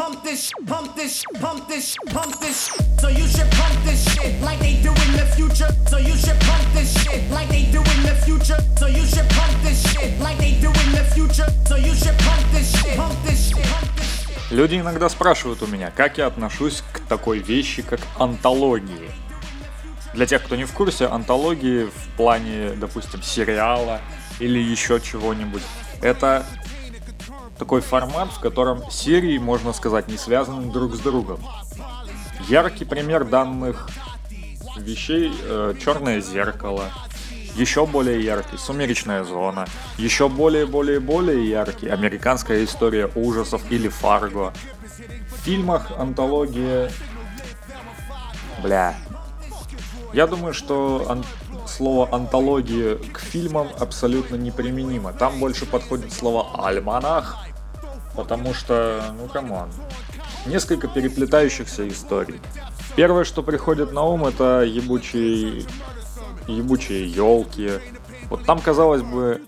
pump this, pump this, pump this, pump this. So you should pump this shit like they do in the future. So you should pump this shit like they do in the future. So you should pump this shit like they do in the future. So you should pump this shit, pump this shit, pump this shit. Люди иногда спрашивают у меня, как я отношусь к такой вещи, как антологии. Для тех, кто не в курсе, антологии в плане, допустим, сериала или еще чего-нибудь, это такой формат, в котором серии, можно сказать, не связаны друг с другом. Яркий пример данных вещей э, Черное зеркало, еще более яркий Сумеречная зона, еще более более более яркий Американская история ужасов или Фарго. В фильмах антология, бля, я думаю, что ан- слово антология к фильмам абсолютно неприменимо. Там больше подходит слово альманах, потому что, ну come on, несколько переплетающихся историй. Первое, что приходит на ум, это ебучие, ебучие елки. Вот там, казалось бы,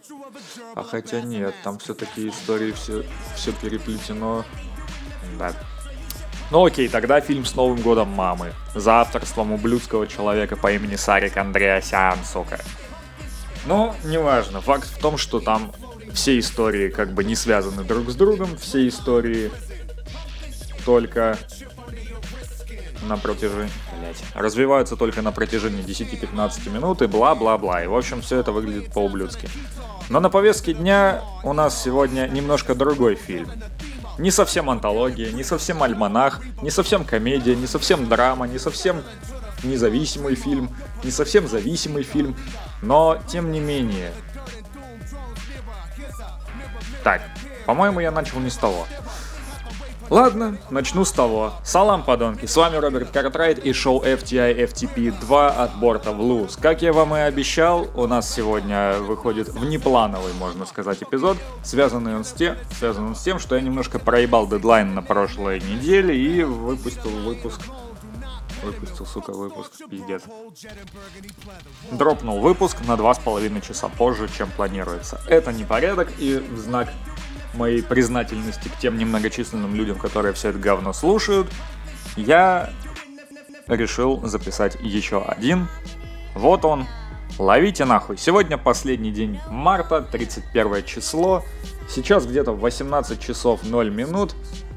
а хотя нет, там все-таки истории все, все переплетено. Да, ну окей, тогда фильм С Новым годом, мамы. За авторством ублюдского человека по имени Сарик Андреасян, сука. Но неважно, факт в том, что там все истории как бы не связаны друг с другом, все истории только на протяжении... Блять. Развиваются только на протяжении 10-15 минут и бла-бла-бла. И, в общем, все это выглядит по-ублюдски. Но на повестке дня у нас сегодня немножко другой фильм. Не совсем антология, не совсем альманах, не совсем комедия, не совсем драма, не совсем независимый фильм, не совсем зависимый фильм, но тем не менее. Так, по-моему, я начал не с того. Ладно, начну с того. Салам, подонки, с вами Роберт Картрайт и шоу FTI FTP 2 от борта в Луз. Как я вам и обещал, у нас сегодня выходит внеплановый, можно сказать, эпизод, связанный он с тем, связан он с тем, что я немножко проебал дедлайн на прошлой неделе и выпустил выпуск Выпустил, сука, выпуск, пиздец. Дропнул выпуск на два с половиной часа позже, чем планируется. Это не порядок и в знак моей признательности к тем немногочисленным людям, которые все это говно слушают, я решил записать еще один. Вот он. Ловите нахуй. Сегодня последний день марта, 31 число. Сейчас где-то 18 часов 0 минут.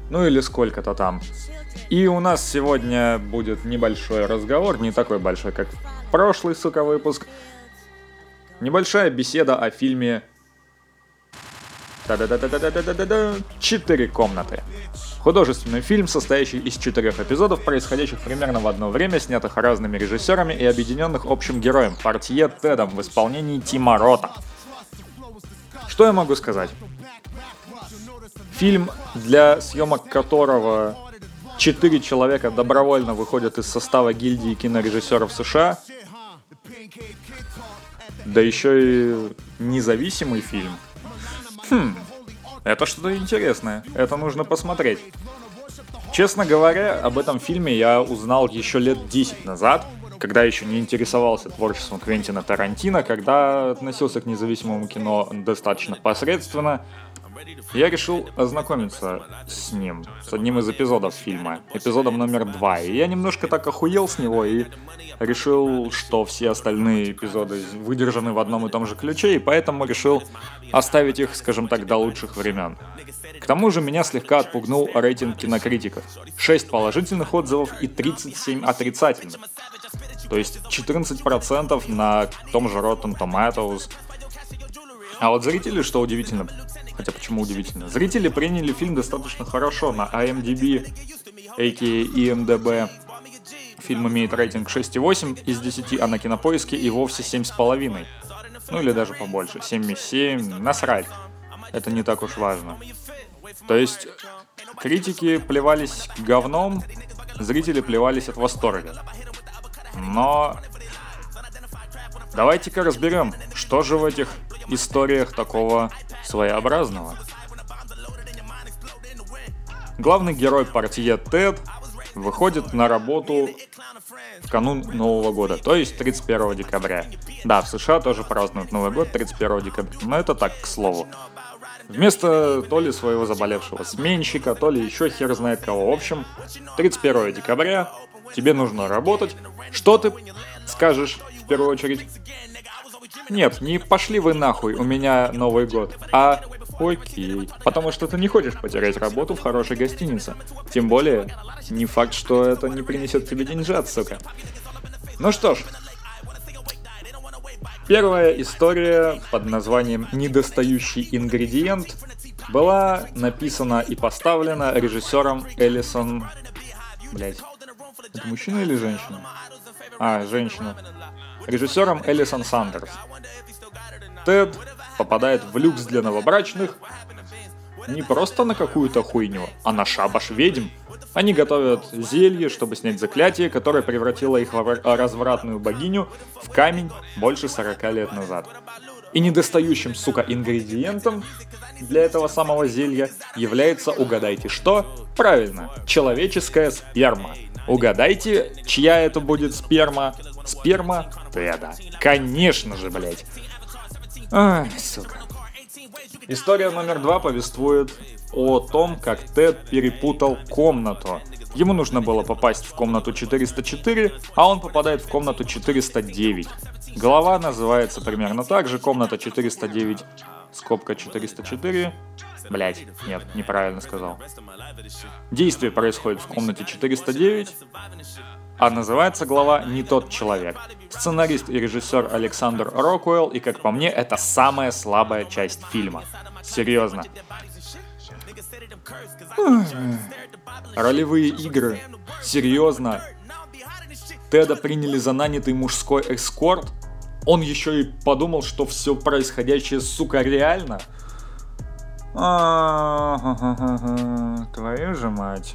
Ну или сколько-то там. И у нас сегодня будет небольшой разговор, не такой большой, как прошлый, сука, выпуск. Небольшая беседа о фильме. Четыре комнаты. Художественный фильм, состоящий из четырех эпизодов, происходящих примерно в одно время, снятых разными режиссерами и объединенных общим героем, портье Тедом в исполнении Тима Рота. Что я могу сказать? Фильм, для съемок которого четыре человека добровольно выходят из состава гильдии кинорежиссеров США, да еще и независимый фильм – Хм, это что-то интересное. Это нужно посмотреть. Честно говоря, об этом фильме я узнал еще лет 10 назад, когда еще не интересовался творчеством Квентина Тарантино, когда относился к независимому кино достаточно посредственно, я решил ознакомиться с ним, с одним из эпизодов фильма, эпизодом номер два. И я немножко так охуел с него и решил, что все остальные эпизоды выдержаны в одном и том же ключе, и поэтому решил оставить их, скажем так, до лучших времен. К тому же меня слегка отпугнул рейтинг кинокритиков. 6 положительных отзывов и 37 отрицательных. То есть 14% на том же Rotten Tomatoes. А вот зрители, что удивительно, Хотя почему удивительно? Зрители приняли фильм достаточно хорошо на IMDb, a.k.a. IMDb. Фильм имеет рейтинг 6,8 из 10, а на кинопоиске и вовсе 7,5. Ну или даже побольше, 7,7, насрать. Это не так уж важно. То есть критики плевались говном, зрители плевались от восторга. Но давайте-ка разберем, что же в этих историях такого своеобразного. Главный герой партии Тед выходит на работу в канун Нового года, то есть 31 декабря. Да, в США тоже празднуют Новый год 31 декабря, но это так, к слову. Вместо то ли своего заболевшего сменщика, то ли еще хер знает кого. В общем, 31 декабря тебе нужно работать. Что ты скажешь в первую очередь? Нет, не пошли вы нахуй, у меня Новый год. А окей. Потому что ты не хочешь потерять работу в хорошей гостинице. Тем более, не факт, что это не принесет тебе деньжат, сука. Ну что ж, Первая история под названием «Недостающий ингредиент» была написана и поставлена режиссером Элисон... Блять, это мужчина или женщина? А, женщина. Режиссером Элисон Сандерс. Тед попадает в люкс для новобрачных не просто на какую-то хуйню, а на шабаш ведьм. Они готовят зелье, чтобы снять заклятие, которое превратило их в развратную богиню в камень больше 40 лет назад. И недостающим, сука, ингредиентом для этого самого зелья является, угадайте что? Правильно, человеческая сперма. Угадайте, чья это будет сперма? Сперма Теда. Конечно же, блять. Ай, сука. История номер два повествует о том, как Тед перепутал комнату. Ему нужно было попасть в комнату 404, а он попадает в комнату 409. Голова называется примерно так же, комната 409, скобка 404. Блять, нет, неправильно сказал. Действие происходит в комнате 409, а называется глава «Не тот человек». Сценарист и режиссер Александр Рокуэлл, и как по мне, это самая слабая часть фильма. Серьезно. Ролевые игры. Серьезно. Теда приняли за нанятый мужской эскорт? Он еще и подумал, что все происходящее, сука, реально? Твою же мать.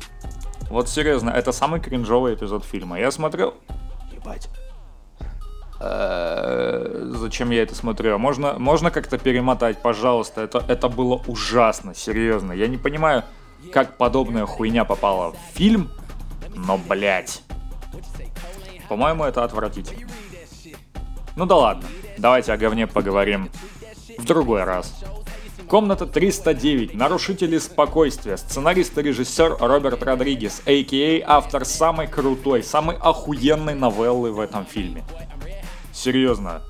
Вот серьезно, это самый кринжовый эпизод фильма. Я смотрел... Ебать. Э, зачем я это смотрю? Можно, можно как-то перемотать, пожалуйста. Это, это было ужасно, серьезно. Я не понимаю, как подобная хуйня попала в фильм, но, блять. По-моему, это отвратительно. Ну да ладно, давайте о говне поговорим в другой раз. Комната 309. Нарушители спокойствия. Сценарист и режиссер Роберт Родригес, а.к.а. автор самой крутой, самой охуенной новеллы в этом фильме. Серьезно.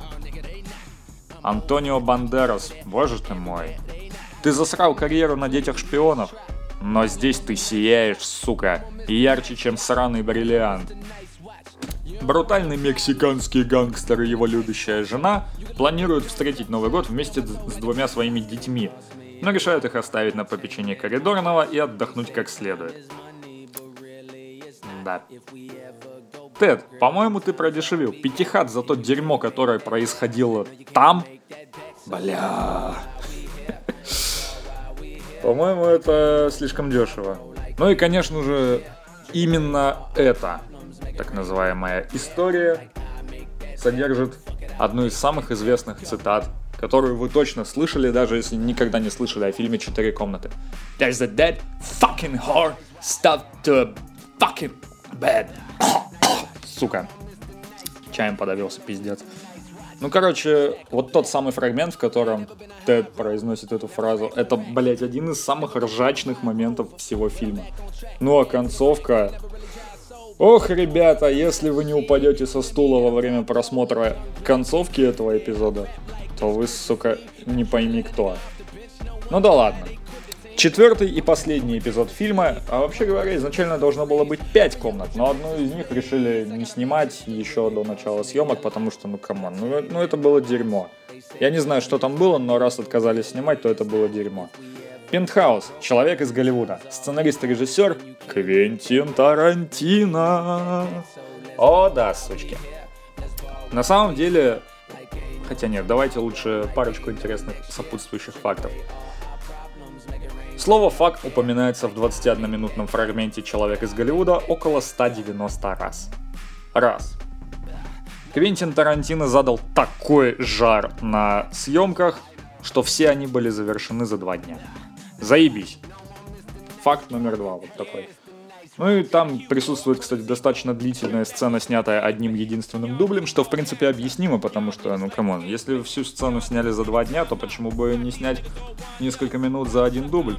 Антонио Бандерас, боже ты мой. Ты засрал карьеру на детях шпионов, но здесь ты сияешь, сука, ярче, чем сраный бриллиант. Брутальный мексиканский гангстер и его любящая жена планируют встретить Новый год вместе с двумя своими детьми, но решают их оставить на попечении коридорного и отдохнуть как следует. Да. Тед, по-моему, ты продешевил. Пятихат за то дерьмо, которое происходило там. Бля. По-моему, это слишком дешево. Ну и, конечно же, именно это так называемая история содержит одну из самых известных цитат, которую вы точно слышали, даже если никогда не слышали о фильме «Четыре комнаты». There's a dead fucking whore stuffed to a fucking bed. Сука. Чаем подавился, пиздец. Ну, короче, вот тот самый фрагмент, в котором Тед произносит эту фразу, это, блядь, один из самых ржачных моментов всего фильма. Ну, а концовка, Ох, ребята, если вы не упадете со стула во время просмотра концовки этого эпизода, то вы, сука, не пойми кто. Ну да ладно. Четвертый и последний эпизод фильма, а вообще говоря, изначально должно было быть пять комнат, но одну из них решили не снимать еще до начала съемок, потому что, ну come on, ну, ну это было дерьмо. Я не знаю, что там было, но раз отказались снимать, то это было дерьмо. Пентхаус. Человек из Голливуда. Сценарист и режиссер Квентин Тарантино. О, да, сучки. На самом деле... Хотя нет, давайте лучше парочку интересных сопутствующих фактов. Слово «факт» упоминается в 21-минутном фрагменте «Человек из Голливуда» около 190 раз. Раз. Квентин Тарантино задал такой жар на съемках, что все они были завершены за два дня. Заебись. Факт номер два вот такой. Ну и там присутствует, кстати, достаточно длительная сцена, снятая одним единственным дублем, что в принципе объяснимо, потому что, ну come on, если всю сцену сняли за два дня, то почему бы не снять несколько минут за один дубль?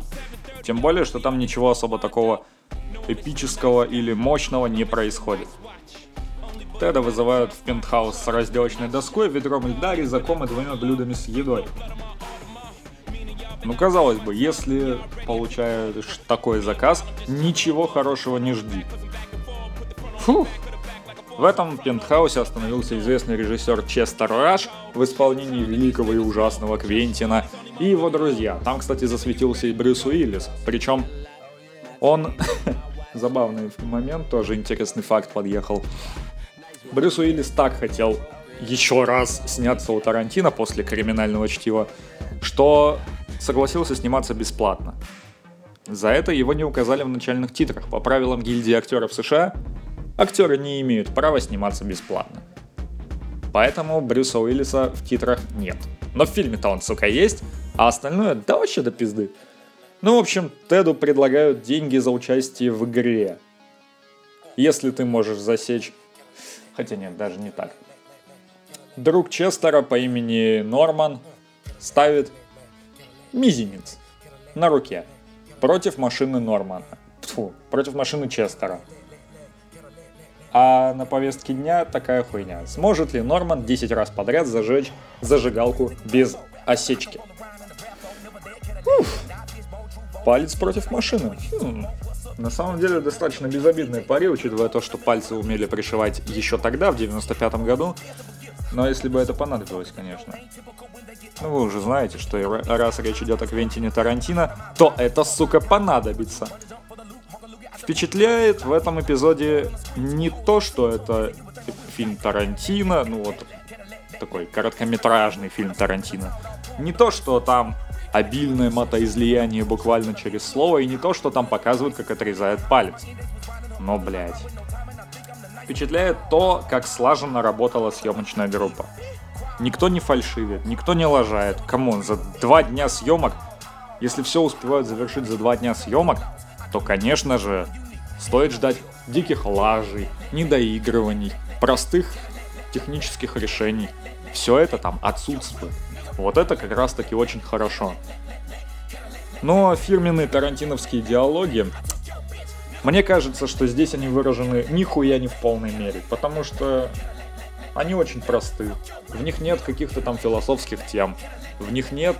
Тем более, что там ничего особо такого эпического или мощного не происходит. Теда вызывают в пентхаус с разделочной доской, ведром льда, резаком и двумя блюдами с едой. Ну, казалось бы, если получаешь такой заказ, ничего хорошего не жди. Фух. В этом пентхаусе остановился известный режиссер Честер Раш в исполнении великого и ужасного Квентина и его друзья. Там, кстати, засветился и Брюс Уиллис. Причем он... Забавный момент, тоже интересный факт подъехал. Брюс Уиллис так хотел еще раз сняться у Тарантино после криминального чтива, что согласился сниматься бесплатно. За это его не указали в начальных титрах. По правилам гильдии актеров США, актеры не имеют права сниматься бесплатно. Поэтому Брюса Уиллиса в титрах нет. Но в фильме-то он, сука, есть, а остальное да вообще до пизды. Ну, в общем, Теду предлагают деньги за участие в игре. Если ты можешь засечь... Хотя нет, даже не так. Друг Честера по имени Норман ставит мизинец на руке против машины Нормана. Фу, против машины Честера. А на повестке дня такая хуйня. Сможет ли Норман 10 раз подряд зажечь зажигалку без осечки? Уф. Палец против машины. Хм. На самом деле достаточно безобидная пари, учитывая то, что пальцы умели пришивать еще тогда, в 95 году. Но если бы это понадобилось, конечно. Ну вы уже знаете, что раз речь идет о Квентине Тарантино, то это, сука, понадобится. Впечатляет в этом эпизоде не то, что это фильм Тарантино, ну вот такой короткометражный фильм Тарантино. Не то, что там обильное мотоизлияние буквально через слово, и не то, что там показывают, как отрезают палец. Но, блядь. Впечатляет то, как слаженно работала съемочная группа. Никто не фальшивит, никто не лажает. Come on, за два дня съемок, если все успевают завершить за два дня съемок, то, конечно же, стоит ждать диких лажей, недоигрываний, простых технических решений. Все это там отсутствует. Вот это как раз таки очень хорошо. Но фирменные тарантиновские диалоги, мне кажется, что здесь они выражены нихуя не в полной мере, потому что они очень просты. В них нет каких-то там философских тем. В них нет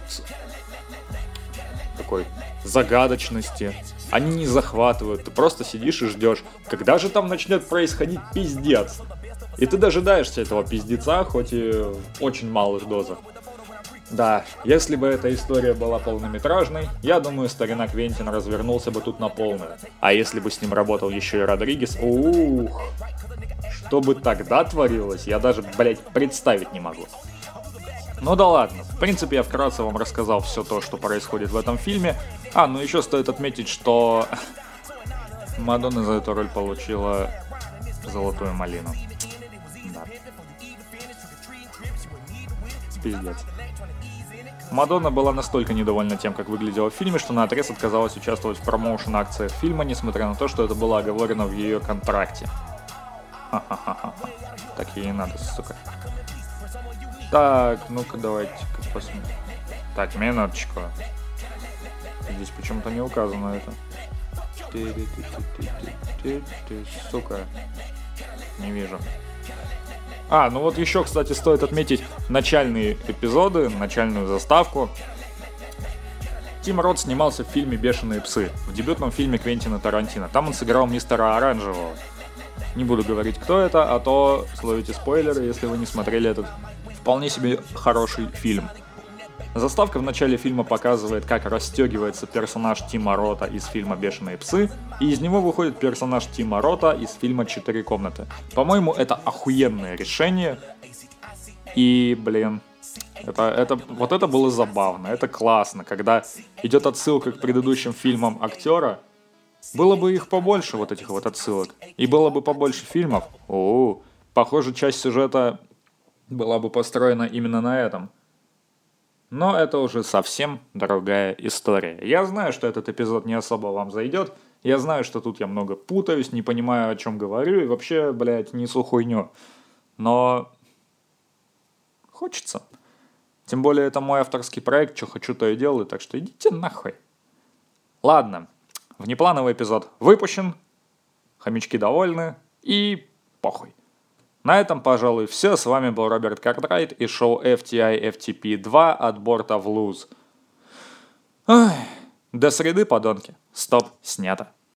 такой загадочности. Они не захватывают. Ты просто сидишь и ждешь, когда же там начнет происходить пиздец. И ты дожидаешься этого пиздеца, хоть и в очень малых дозах. Да, если бы эта история была полнометражной, я думаю, старина Квентин развернулся бы тут на полную. А если бы с ним работал еще и Родригес, ух, что бы тогда творилось, я даже, блять, представить не могу. Ну да ладно, в принципе я вкратце вам рассказал все то, что происходит в этом фильме. А, ну еще стоит отметить, что Мадонна за эту роль получила золотую малину. Пиздец. Мадонна была настолько недовольна тем, как выглядела в фильме, что на отрез отказалась участвовать в промоушен акциях фильма, несмотря на то, что это было оговорено в ее контракте. Ха-ха-ха-ха. Так ей и надо, сука. Так, ну-ка давайте посмотрим. Так, минуточку. Здесь почему-то не указано это. Сука. Не вижу. А, ну вот еще, кстати, стоит отметить начальные эпизоды, начальную заставку. Тим Рот снимался в фильме «Бешеные псы», в дебютном фильме Квентина Тарантино. Там он сыграл мистера Оранжевого. Не буду говорить, кто это, а то словите спойлеры, если вы не смотрели этот вполне себе хороший фильм. Заставка в начале фильма показывает, как расстегивается персонаж Тима Рота из фильма «Бешеные псы», и из него выходит персонаж Тима Рота из фильма «Четыре комнаты». По-моему, это охуенное решение, и, блин, это, это, вот это было забавно, это классно, когда идет отсылка к предыдущим фильмам актера, было бы их побольше, вот этих вот отсылок, и было бы побольше фильмов, о, похоже, часть сюжета была бы построена именно на этом – но это уже совсем другая история. Я знаю, что этот эпизод не особо вам зайдет, Я знаю, что тут я много путаюсь, не понимаю, о чем говорю, и вообще, блядь, несу хуйню. Но хочется. Тем более, это мой авторский проект, что хочу, то и делаю, так что идите нахуй. Ладно, внеплановый эпизод выпущен, хомячки довольны, и похуй. На этом, пожалуй, все. С вами был Роберт Картрайт и шоу FTI FTP 2 от борта в луз. Ой, до среды, подонки. Стоп, снято.